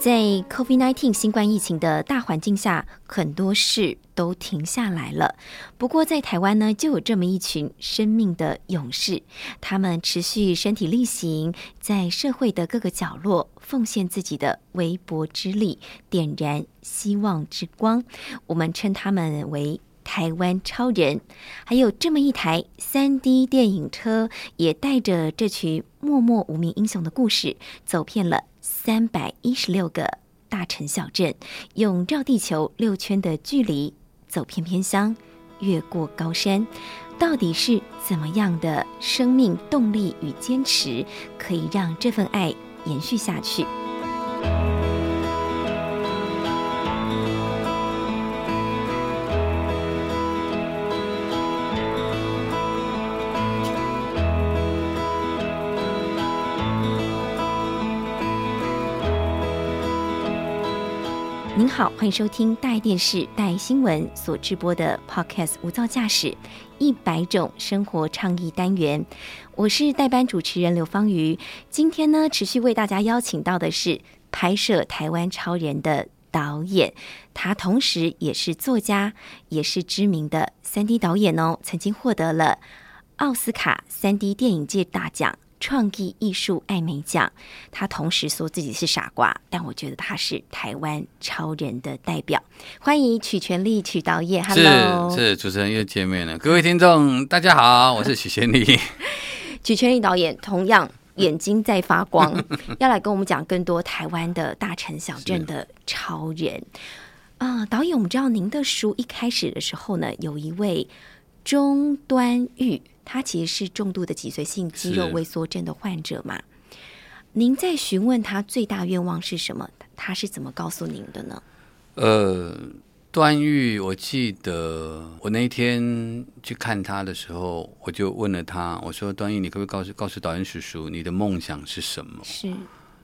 在 COVID-19 新冠疫情的大环境下，很多事都停下来了。不过，在台湾呢，就有这么一群生命的勇士，他们持续身体力行，在社会的各个角落奉献自己的微薄之力，点燃希望之光。我们称他们为台湾超人。还有这么一台三 D 电影车，也带着这群默默无名英雄的故事，走遍了。三百一十六个大城小镇，用绕地球六圈的距离走偏偏乡，越过高山，到底是怎么样的生命动力与坚持，可以让这份爱延续下去？您好，欢迎收听大爱电视、大爱新闻所直播的 Podcast《无噪驾驶一百种生活倡议单元》，我是代班主持人刘芳瑜。今天呢，持续为大家邀请到的是拍摄《台湾超人》的导演，他同时也是作家，也是知名的三 D 导演哦，曾经获得了奥斯卡三 D 电影界大奖。创意艺术艾美奖，他同时说自己是傻瓜，但我觉得他是台湾超人的代表。欢迎曲全力曲导演，Hello，是主持人又见面了，各位听众大家好，我是曲全力。曲全力导演同样眼睛在发光，要来跟我们讲更多台湾的大城小镇的超人啊！导演，我们知道您的书一开始的时候呢，有一位钟端玉。他其实是重度的脊髓性肌肉萎缩症的患者嘛？您在询问他最大愿望是什么？他是怎么告诉您的呢？呃，段誉，我记得我那天去看他的时候，我就问了他，我说：“段誉，你可不可以告诉告诉导演叔叔，你的梦想是什么？”是。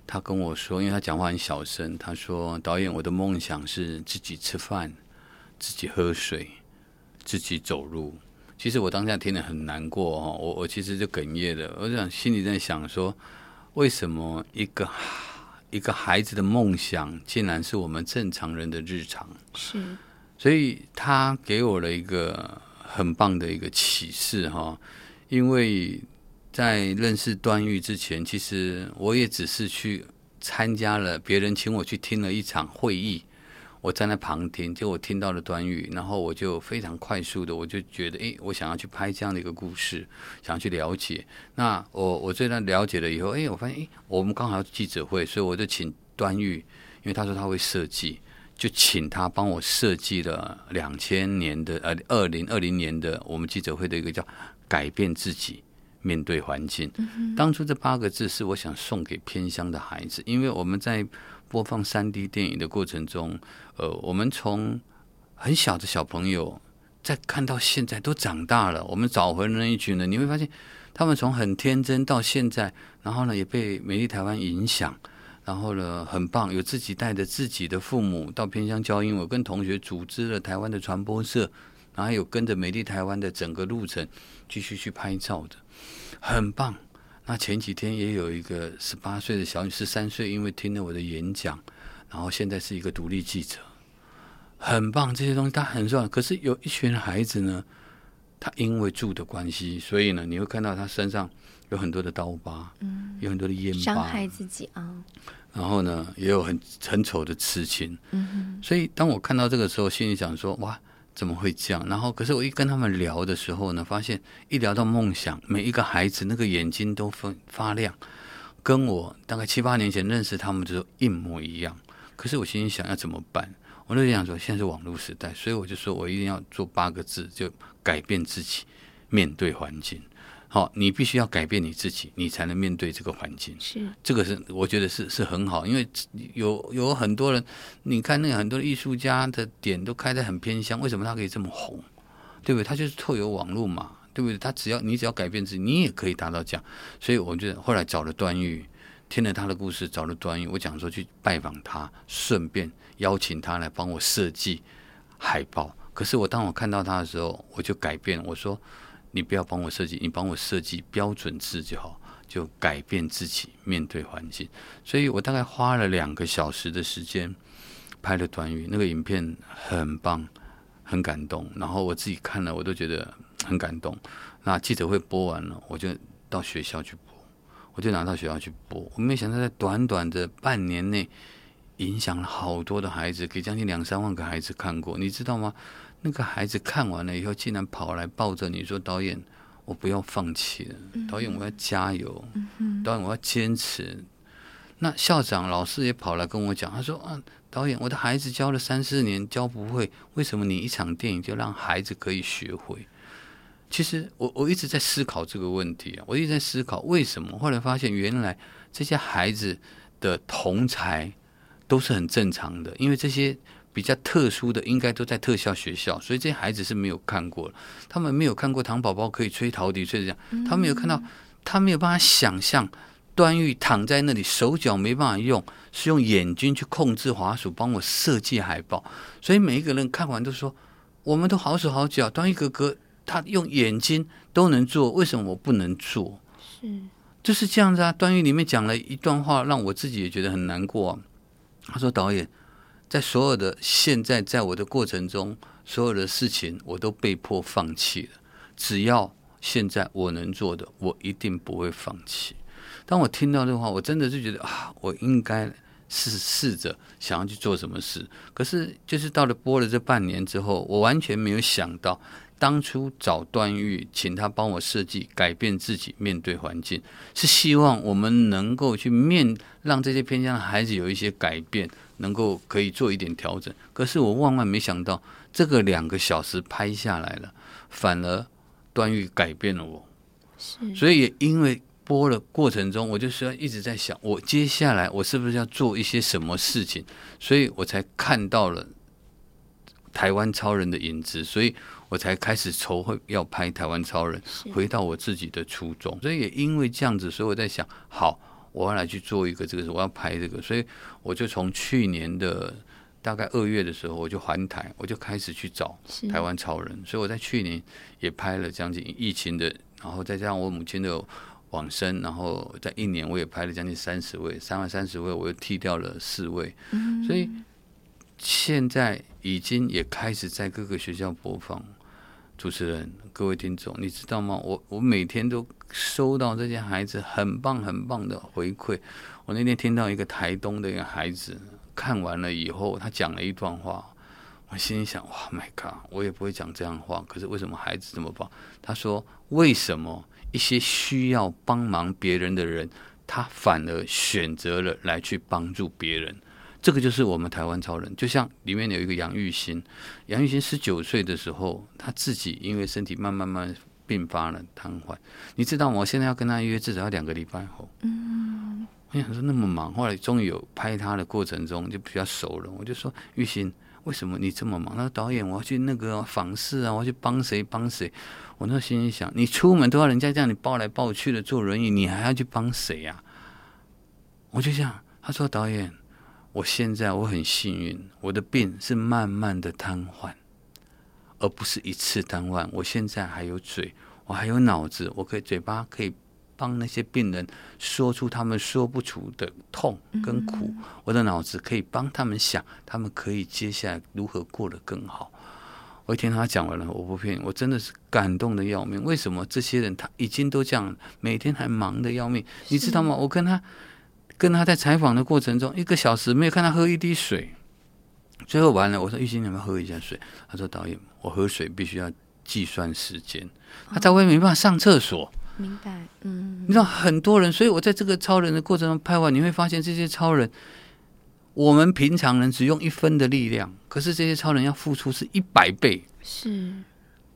他跟我说，因为他讲话很小声，他说：“导演，我的梦想是自己吃饭，自己喝水，自己走路。”其实我当下听得很难过哦，我我其实就哽咽了。我想心里在想说，为什么一个 一个孩子的梦想，竟然是我们正常人的日常？是，所以他给我了一个很棒的一个启示哈。因为在认识段誉之前，其实我也只是去参加了别人请我去听了一场会议。我站在旁听，就我听到了端玉，然后我就非常快速的，我就觉得，哎，我想要去拍这样的一个故事，想要去了解。那我我这段了解了以后，哎，我发现，哎，我们刚好要记者会，所以我就请端玉，因为他说他会设计，就请他帮我设计了两千年的呃二零二零年的我们记者会的一个叫改变自己，面对环境。当初这八个字是我想送给偏乡的孩子，因为我们在。播放三 D 电影的过程中，呃，我们从很小的小朋友，在看到现在都长大了，我们找回了那一群人，你会发现，他们从很天真到现在，然后呢，也被美丽台湾影响，然后呢，很棒，有自己带着自己的父母到偏乡教英文，跟同学组织了台湾的传播社，然后有跟着美丽台湾的整个路程继续去拍照的，很棒。那前几天也有一个十八岁的小女，十三岁，因为听了我的演讲，然后现在是一个独立记者，很棒。这些东西他很重要。可是有一群孩子呢，他因为住的关系，所以呢，你会看到他身上有很多的刀疤，嗯，有很多的烟疤，伤害自己啊。然后呢，也有很很丑的刺青，嗯所以当我看到这个时候，心里想说，哇。怎么会这样？然后，可是我一跟他们聊的时候呢，发现一聊到梦想，每一个孩子那个眼睛都发发亮，跟我大概七八年前认识他们的时候一模一样。可是我心里想要怎么办？我就想说，现在是网络时代，所以我就说我一定要做八个字，就改变自己，面对环境。好，你必须要改变你自己，你才能面对这个环境。是这个是我觉得是是很好，因为有有很多人，你看那个很多艺术家的点都开在很偏乡，为什么他可以这么红？对不对？他就是透有网络嘛，对不对？他只要你只要改变自己，你也可以达到这样。所以我觉得后来找了段誉，听了他的故事，找了段誉，我讲说去拜访他，顺便邀请他来帮我设计海报。可是我当我看到他的时候，我就改变，我说你不要帮我设计，你帮我设计标准字就好，就改变自己，面对环境。所以我大概花了两个小时的时间拍了短语，那个影片很棒。很感动，然后我自己看了，我都觉得很感动。那记者会播完了，我就到学校去播，我就拿到学校去播。我没想到在短短的半年内，影响了好多的孩子，给将近两三万个孩子看过。你知道吗？那个孩子看完了以后，竟然跑来抱着你说：“导演，我不要放弃了，导演我要加油，导演我要坚持。”那校长、老师也跑来跟我讲，他说：“啊。”导演，我的孩子教了三四年，教不会，为什么你一场电影就让孩子可以学会？其实我我一直在思考这个问题啊，我一直在思考为什么。后来发现，原来这些孩子的同才都是很正常的，因为这些比较特殊的应该都在特效学校，所以这些孩子是没有看过，他们没有看过糖宝宝可以吹陶笛吹这样，他没有看到，他没有办法想象。段誉躺在那里，手脚没办法用，是用眼睛去控制滑鼠，帮我设计海报。所以每一个人看完都说：“我们都好手好脚，段誉哥哥他用眼睛都能做，为什么我不能做？”是，就是这样子啊。段誉里面讲了一段话，让我自己也觉得很难过。他说：“导演，在所有的现在，在我的过程中，所有的事情我都被迫放弃了。只要现在我能做的，我一定不会放弃。”当我听到这话，我真的就觉得啊，我应该试试着想要去做什么事。可是，就是到了播了这半年之后，我完全没有想到，当初找段誉，请他帮我设计，改变自己，面对环境，是希望我们能够去面，让这些偏向的孩子有一些改变，能够可以做一点调整。可是我万万没想到，这个两个小时拍下来了，反而段誉改变了我。是，所以也因为。播的过程中，我就是要一直在想，我接下来我是不是要做一些什么事情，所以我才看到了台湾超人的影子，所以我才开始筹会要拍台湾超人，回到我自己的初衷。所以也因为这样子，所以我在想，好，我要来去做一个这个，我要拍这个，所以我就从去年的大概二月的时候，我就环台，我就开始去找台湾超人。所以我在去年也拍了将近疫情的，然后再加上我母亲的。往生，然后在一年我也拍了将近三十位，三万三十位，我又剃掉了四位，所以现在已经也开始在各个学校播放。主持人，各位听众，你知道吗？我我每天都收到这些孩子很棒很棒的回馈。我那天听到一个台东的一个孩子看完了以后，他讲了一段话，我心想：哇，My God，我也不会讲这样话，可是为什么孩子这么棒？他说：为什么？一些需要帮忙别人的人，他反而选择了来去帮助别人。这个就是我们台湾超人。就像里面有一个杨玉兴，杨玉兴十九岁的时候，他自己因为身体慢慢慢并发了瘫痪。你知道吗？我现在要跟他约，至少要两个礼拜后。嗯，我想说那么忙，后来终于有拍他的过程中就比较熟了。我就说玉兴，为什么你这么忙？他说导演，我要去那个访视啊，我要去帮谁帮谁。我那心里想，你出门都要人家这样你抱来抱去的坐轮椅，你还要去帮谁呀？我就想，他说导演，我现在我很幸运，我的病是慢慢的瘫痪，而不是一次瘫痪。我现在还有嘴，我还有脑子，我可以嘴巴可以帮那些病人说出他们说不出的痛跟苦，我的脑子可以帮他们想，他们可以接下来如何过得更好。我一听他讲完了，我不骗你，我真的是感动的要命。为什么这些人他已经都这样，每天还忙的要命？你知道吗？我跟他跟他在采访的过程中，一个小时没有看他喝一滴水。最后完了，我说玉兴，你要不要喝一下水？他说导演，我喝水必须要计算时间。他在外面没办法上厕所。明白，嗯。你知道很多人，所以我在这个超人的过程中拍完，你会发现这些超人。我们平常人只用一分的力量，可是这些超人要付出是一百倍。是，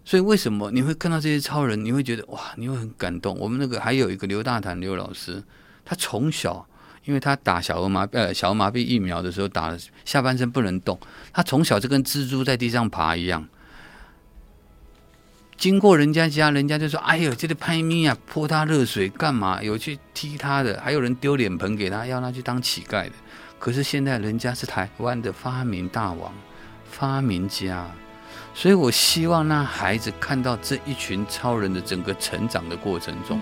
所以为什么你会看到这些超人，你会觉得哇，你会很感动。我们那个还有一个刘大坦刘老师，他从小因为他打小儿麻呃小儿麻痹疫苗的时候打了下半身不能动，他从小就跟蜘蛛在地上爬一样。经过人家家，人家就说：“哎呦，这个拍咪啊，泼他热水干嘛？有去踢他的，还有人丢脸盆给他，要他去当乞丐的。可是现在人家是台湾的发明大王、发明家，所以我希望让孩子看到这一群超人的整个成长的过程中，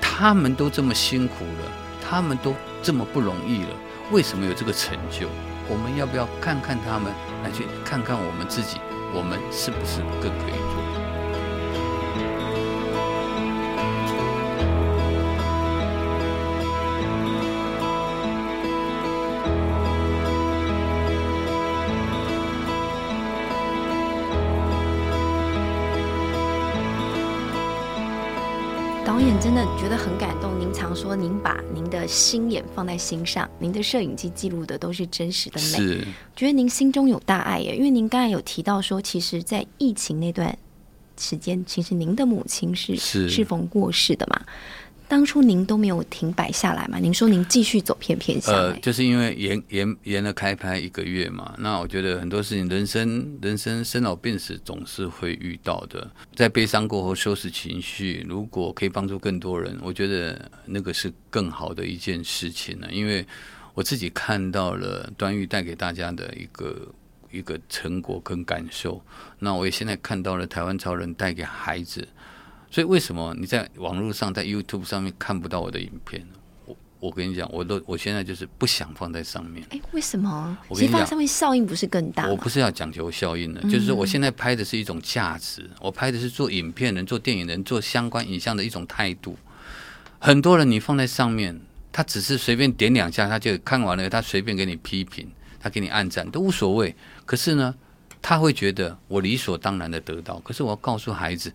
他们都这么辛苦了，他们都这么不容易了，为什么有这个成就？我们要不要看看他们，来去看看我们自己，我们是不是更可以做？导演真的觉得很感。您常说，您把您的心眼放在心上，您的摄影机记录的都是真实的美。是，觉得您心中有大爱耶。因为您刚才有提到说，其实，在疫情那段时间，其实您的母亲是是适逢过世的嘛。当初您都没有停摆下来嘛？您说您继续走偏偏下来，呃，就是因为延延延了开拍一个月嘛。那我觉得很多事情，人生人生生老病死总是会遇到的。在悲伤过后收拾情绪，如果可以帮助更多人，我觉得那个是更好的一件事情呢。因为我自己看到了端玉带给大家的一个一个成果跟感受，那我也现在看到了台湾超人带给孩子。所以为什么你在网络上，在 YouTube 上面看不到我的影片？我我跟你讲，我都我现在就是不想放在上面。哎，为什么？我跟你讲放在上面效应不是更大？我不是要讲求效应的，就是说我现在拍的是一种价值，我拍的是做影片人、做电影人、做相关影像的一种态度。很多人你放在上面，他只是随便点两下，他就看完了，他随便给你批评，他给你按赞都无所谓。可是呢，他会觉得我理所当然的得到。可是我要告诉孩子。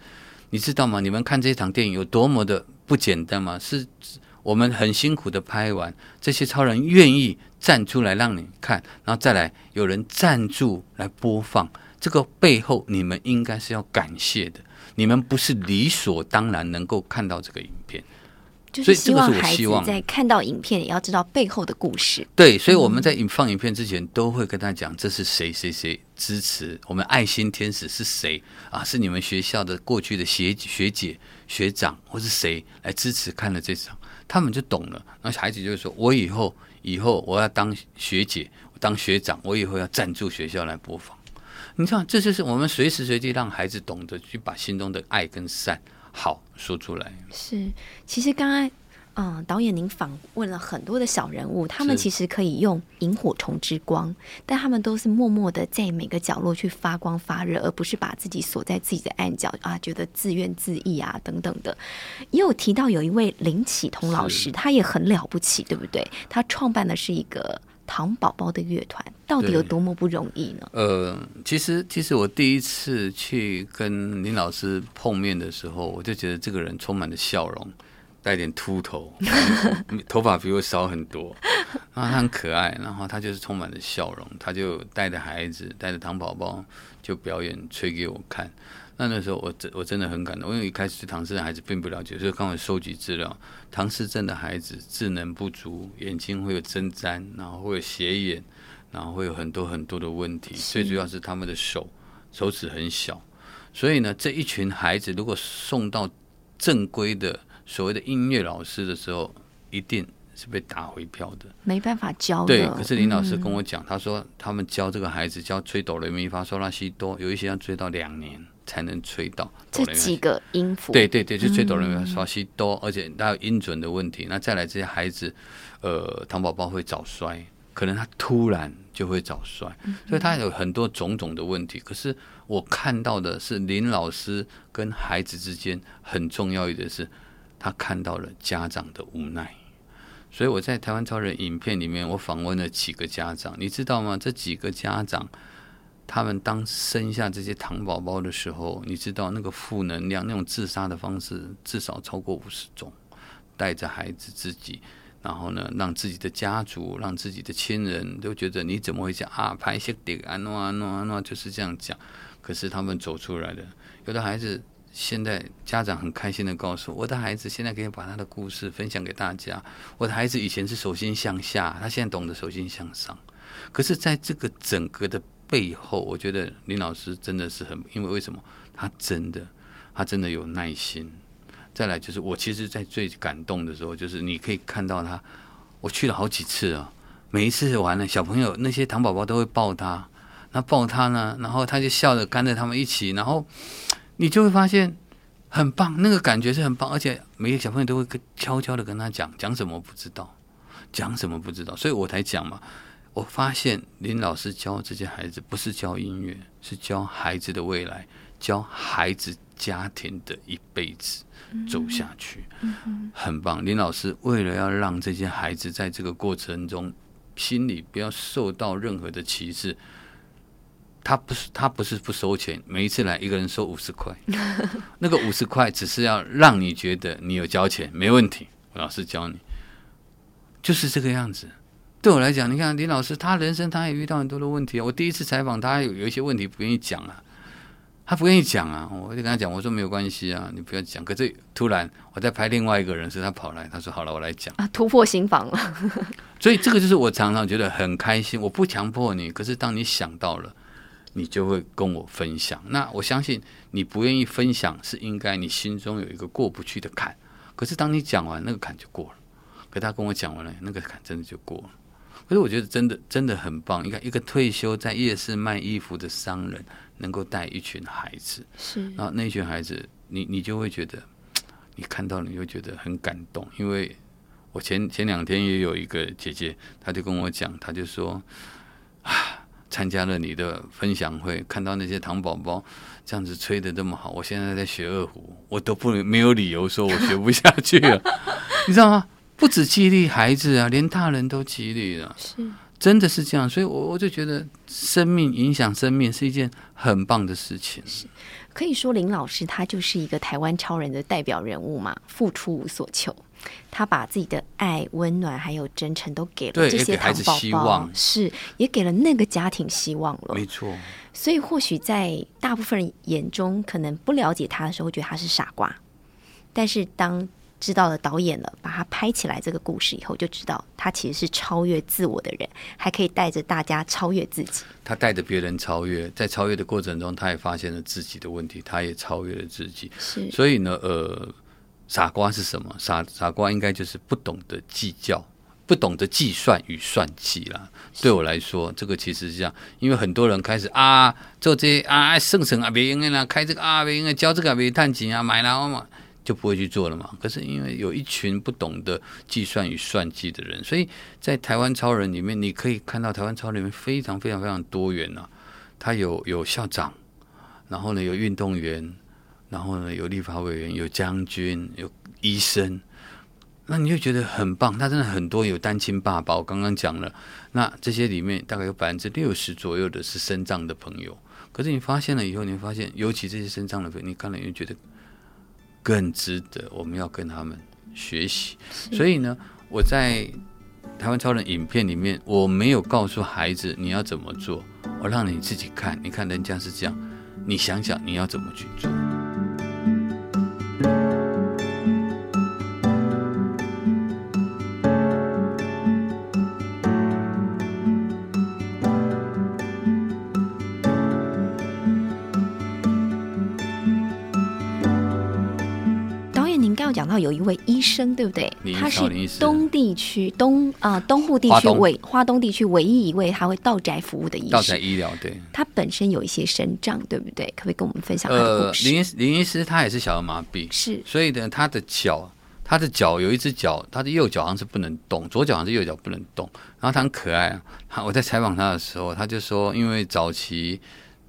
你知道吗？你们看这场电影有多么的不简单吗？是我们很辛苦的拍完，这些超人愿意站出来让你看，然后再来有人赞助来播放，这个背后你们应该是要感谢的。你们不是理所当然能够看到这个影片。就是希望孩子在看到影片也要知道背后的故事。对，所以我们在影放影片之前，都会跟他讲这是谁谁谁支持我们爱心天使是谁啊？是你们学校的过去的学学姐、学长，或是谁来支持看了这场，他们就懂了。那孩子就会说：“我以后以后我要当学姐，当学长，我以后要赞助学校来播放。”你看，这就是我们随时随地让孩子懂得去把心中的爱跟善好说出来。是，其实刚刚。嗯，导演，您访问了很多的小人物，他们其实可以用萤火虫之光，但他们都是默默的在每个角落去发光发热，而不是把自己锁在自己的暗角啊，觉得自怨自艾啊等等的。也有提到有一位林启彤老师，他也很了不起，对不对？他创办的是一个糖宝宝的乐团，到底有多么不容易呢？呃，其实其实我第一次去跟林老师碰面的时候，我就觉得这个人充满了笑容，带点秃头，头发比我少很多，然后他很可爱，然后他就是充满了笑容，他就带着孩子，带着糖宝宝就表演吹给我看。那那时候我真我真的很感动，因为一开始对唐氏的孩子并不了解，所以刚好收集资料，唐氏症的孩子智能不足，眼睛会有针毡，然后会有斜眼，然后会有很多很多的问题，最主要是他们的手手指很小，所以呢，这一群孩子如果送到正规的所谓的音乐老师的时候，一定是被打回票的。没办法教的。对，可是林老师嗯跟我讲，他说他们教这个孩子教吹哆来咪发嗦拉西哆，有一些要追到两年才能吹到这几个音符，对对对，就吹哆来咪发西哆，而且他有音准的问题。那再来这些孩子，呃，糖宝宝会早衰，可能他突然就会早衰，所以他有很多种种的问题。可是我看到的是林老师跟孩子之间很重要一点是，他看到了家长的无奈。所以我在台湾超人影片里面，我访问了几个家长，你知道吗？这几个家长，他们当生下这些糖宝宝的时候，你知道那个负能量、那种自杀的方式，至少超过五十种，带着孩子自己，然后呢，让自己的家族、让自己的亲人都觉得你怎么会讲啊？拍些点啊诺啊诺啊诺，就是这样讲。可是他们走出来了，有的孩子。现在家长很开心的告诉，我的孩子现在可以把他的故事分享给大家。我的孩子以前是手心向下，他现在懂得手心向上。可是，在这个整个的背后，我觉得林老师真的是很，因为为什么？他真的，他真的有耐心。再来就是我其实，在最感动的时候，就是你可以看到他，我去了好几次啊，每一次完了，小朋友那些糖宝宝都会抱他，那抱他呢，然后他就笑着跟着他们一起，然后你就会发现很棒，那个感觉是很棒，而且每个小朋友都会跟悄悄的跟他讲讲什么不知道，讲什么不知道，所以我才讲嘛。我发现林老师教这些孩子不是教音乐，是教孩子的未来，教孩子家庭的一辈子走下去，很棒。林老师为了要让这些孩子在这个过程中心里不要受到任何的歧视，他不是他不是不收钱，每一次来一个人收五十块，那个五十块只是要让你觉得你有交钱，没问题，老师教你，就是这个样子。对我来讲，你看林老师，他人生他也遇到很多的问题啊。我第一次采访他，有有一些问题不愿意讲啊，他不愿意讲啊。我就跟他讲，我说没有关系啊，你不要讲。可是突然我在拍另外一个人时，他跑来，他说好了，我来讲啊，突破心房了。所以这个就是我常常觉得很开心。我不强迫你，可是当你想到了，你就会跟我分享。那我相信你不愿意分享，是应该你心中有一个过不去的坎。可是当你讲完，那个坎就过了。可他跟我讲完了，那个坎真的就过了。可是我觉得真的真的很棒。你看，一个退休在夜市卖衣服的商人，能够带一群孩子，是，然后那群孩子，你你就会觉得，你看到你会觉得很感动。因为我前前两天也有一个姐姐，她就跟我讲，她就说 啊，参加了你的分享会，看到那些糖宝宝这样子吹的这么好，我现在在学二胡，我都不没有理由说我学不下去了，你知道吗？不止激励孩子啊，连大人都激励了，是，真的是这样。所以，我我就觉得生命影响生命是一件很棒的事情。是，可以说林老师他就是一个台湾超人的代表人物嘛，付出无所求，他把自己的爱、温暖还有真诚都给了这些糖宝宝，是也给了那个家庭希望了。没错。所以，或许在大部分人眼中，可能不了解他的时候，觉得他是傻瓜，但是当知道了导演了，把他拍起来这个故事以后，就知道他其实是超越自我的人，还可以带着大家超越自己。他带着别人超越，在超越的过程中，他也发现了自己的问题，他也超越了自己。是，所以呢，呃，傻瓜是什么？傻傻瓜应该就是不懂得计较，不懂得计算与算计啦。对我来说，这个其实是这样，因为很多人开始啊做这些啊省省啊别用的啦，开这个啊别用的，交这个啊别探钱啊，买了嘛。就不会去做了嘛？可是因为有一群不懂得计算与算计的人，所以在台湾超人里面，你可以看到台湾超人里面非常非常非常多元呐。他有有校长，然后呢有运动员，然后呢有立法委员，有将军，有医生。那你就觉得很棒。他真的很多有单亲爸爸，我刚刚讲了。那这些里面大概有百分之六十左右的是身障的朋友。可是你发现了以后，你会发现，尤其这些身障的朋友，你看了你就觉得。更值得我们要跟他们学习，所以呢，我在台湾超人影片里面，我没有告诉孩子你要怎么做，我让你自己看，你看人家是这样，你想想你要怎么去做。生，对不对？他是东地区东啊东部地区唯华东地区唯一一位他会到宅服务的医生。到宅医疗，对。他本身有一些身障，对不对？可不可以跟我们分享他的故事？林林医师他也是小儿麻痹，是。所以呢，他的脚，他的脚有一只脚，他的右脚好像是不能动，左脚好像是右脚不能动。然后他很可爱啊，他我在采访他的时候，他就说，因为早期。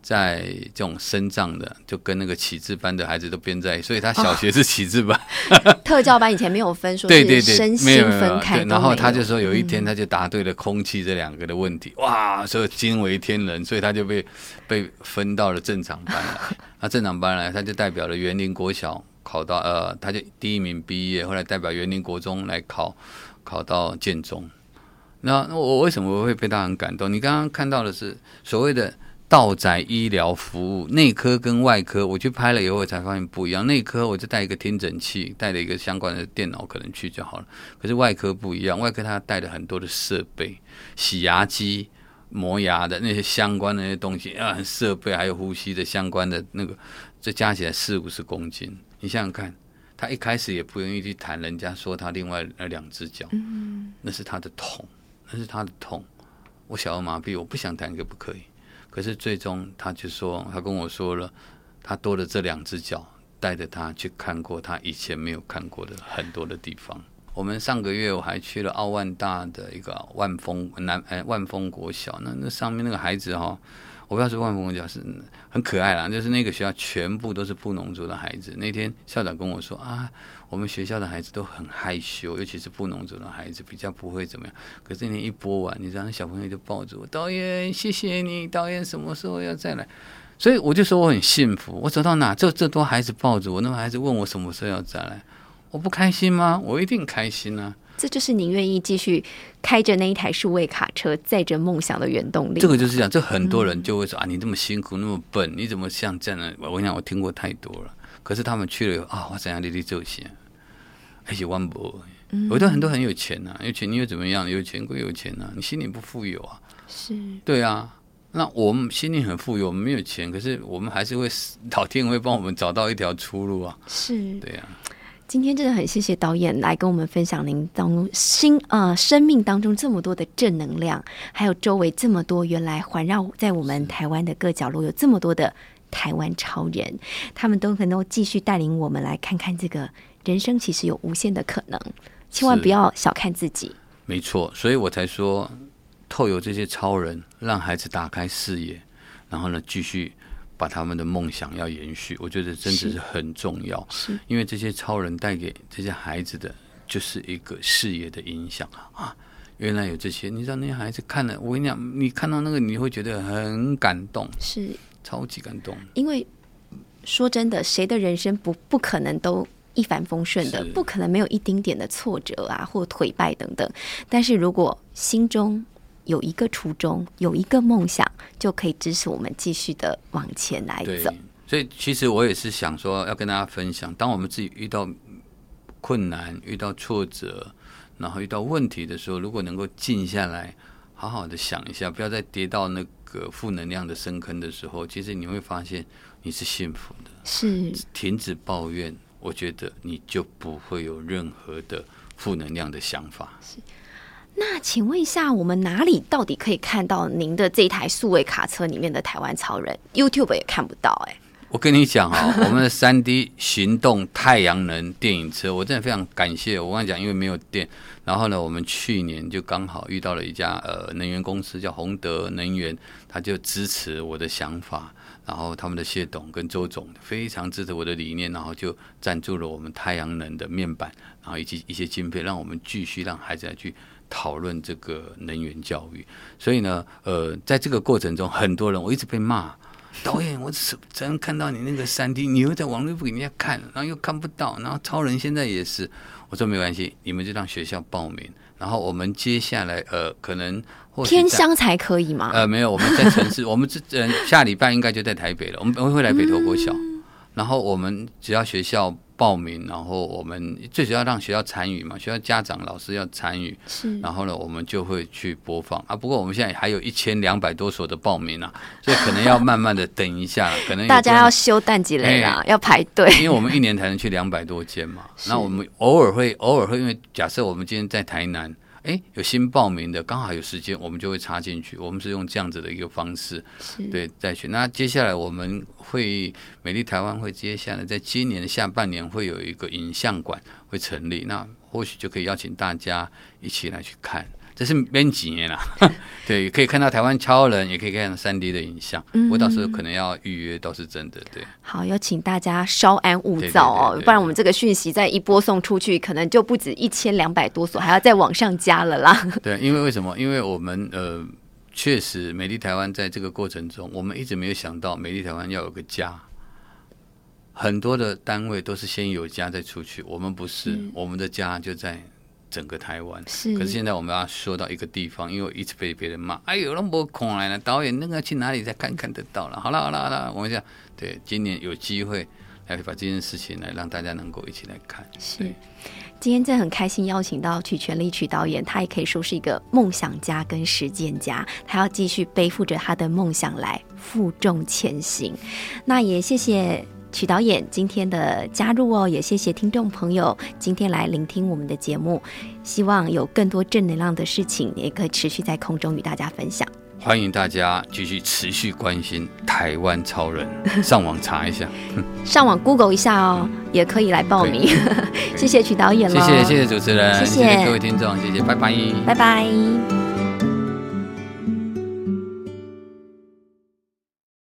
在这种身障的，就跟那个启智班的孩子都编在，所以他小学是启智班，特教班以前没有分，说是身心分开。然后他就说，有一天他就答对了空气这两个的问题，哇，所以惊为天人，所以他就被被分到了正常班来。那正常班来，他就代表了园林国小考到呃，他就第一名毕业，后来代表园林国中来考考到建中。那我为什么会被他很感动？你刚刚看到的是所谓的。道宅医疗服务，内科跟外科，我去拍了以后，我才发现不一样。内科我就带一个听诊器，带了一个相关的电脑，可能去就好了。可是外科不一样，外科他带了很多的设备，洗牙机、磨牙的那些相关的那些东西啊，设备还有呼吸的相关的那个这加起来四五十公斤，你想想看，他一开始也不愿意去谈人家说他另外那两只脚，嗯，那是他的痛，那是他的痛。我小儿麻痹，我不想谈，可不可以？可是最终他就说，他跟我说了，他多了这两只脚，带着他去看过他以前没有看过的很多的地方。我们上个月我还去了奥万大的一个万丰南哎万丰国小，那那上面那个孩子哈、我不知道是万丰国小是很可爱啦，就是那个学校全部都是布农族的孩子。那天校长跟我说啊，我们学校的孩子都很害羞，尤其是布农族的孩子比较不会怎么样。可是那天一播完，你知道那小朋友就抱着我，导演谢谢你，导演什么时候要再来？所以我就说我很幸福，我走到哪这这多孩子抱着我，那么孩子问我什么时候要再来，我不开心吗？我一定开心啊！这就是您愿意继续开着那一台数位卡车，载着梦想的原动力。这个就是这样，这很多人就会说、啊，你这么辛苦，那么笨，你怎么像这样呢？我跟你讲，我听过太多了。可是他们去了以后啊，我怎样立立这些，而且万博，有的很多很有钱呐、有钱你又怎么样？有钱归有钱呐、你心里不富有啊？是对啊。那我们心里很富有，我们没有钱，可是我们还是会老天会帮我们找到一条出路啊。是，对呀、今天真的很谢谢导演来跟我们分享您当中心呃生命当中这么多的正能量，还有周围这么多原来环绕在我们台湾的各角落有这么多的台湾超人，他们都能够继续带领我们来看看这个人生其实有无限的可能，千万不要小看自己。没错，所以我才说，透有这些超人，让孩子打开视野，然后呢，继续把他们的梦想要延续。我觉得真的是是很重要，是因为这些超人带给这些孩子的，就是一个视野的影响啊。原来有这些，你知道那些孩子看了，我跟你讲，你看到那个你会觉得很感动，是超级感动。因为说真的，谁的人生不不可能都一帆风顺的，不可能没有一丁点的挫折啊，或颓败等等。但是如果心中有一个初衷，有一个梦想，就可以支持我们继续的往前来走。，所以其实我也是想说，要跟大家分享，当我们自己遇到困难、遇到挫折，然后遇到问题的时候，如果能够静下来，好好的想一下，不要再跌到那个负能量的深坑的时候，其实你会发现你是幸福的。是停止抱怨，我觉得你就不会有任何的负能量的想法。是那请问一下，我们哪里到底可以看到您的这台数位卡车里面的台湾超人？YouTube 也看不到哎、我跟你讲啊，我们的三 D 行动太阳能电影车，我真的非常感谢。我跟你讲，因为没有电，然后呢，我们去年就刚好遇到了一家呃能源公司，叫宏德能源，他就支持我的想法，然后他们的谢董跟周总非常支持我的理念，然后就赞助了我们太阳能的面板，然后以及一些经费，让我们继续让孩子来去讨论这个能源教育。所以呢，呃，在这个过程中，很多人我一直被骂。导演，我怎真看到你那个三 D，你又在网络不给人家看，然后又看不到，然后超人现在也是。我说没关系，你们就让学校报名，然后我们接下来呃，可能天香才可以吗？呃，没有，我们在城市，我们这呃下礼拜应该就在台北了，我们我们会来北投国小，然后我们只要学校报名，然后我们最主要让学校参与嘛，学校家长老师要参与，是然后呢，我们就会去播放啊。不过我们现在还有一千两百多所的报名啊，所以可能要慢慢的等一下，可能 大家要休淡季了啦，哎要排队。因为我们一年才能去两百多间嘛，那我们偶尔会偶尔会，因为假设我们今天在台南，哎，有新报名的，刚好有时间，我们就会插进去。我们是用这样子的一个方式，对，再去。那接下来我们会美丽台湾会接下来在今年的下半年会有一个影像馆会成立，那或许就可以邀请大家一起来去看。这是编几年啦，对，可以看到台湾超人，也可以看到三 D 的影像。嗯我到时候可能要预约，倒是真的，对。好，要请大家稍安勿躁哦，对对对对不然我们这个讯息再一播送出去，可能就不止一千两百多所，还要再往上加了啦。对，因为为什么？因为我们呃，确实美丽台湾在这个过程中，我们一直没有想到美丽台湾要有个家。很多的单位都是先有家再出去，我们不是，是我们的家就在整个台湾。是，可是现在我们要说到一个地方，因为我一直被别人骂，哎呦，那么空来了，导演那个去哪里再看看得到了？好了好了好了，我们讲，对，今年有机会来把这件事情来让大家能够一起来看。是。今天真的很开心邀请到曲全力曲导演，他也可以说是一个梦想家跟实践家，他要继续背负着他的梦想来负重前行。那也谢谢曲导演今天的加入哦，也谢谢听众朋友今天来聆听我们的节目，希望有更多正能量的事情也可以持续在空中与大家分享。欢迎大家继续持续关心台湾超人，上网查一下，上网 Google 一下哦，也可以来报名。谢谢曲导演谢谢谢谢主持人，谢谢谢各位听众，谢谢，拜拜，拜拜。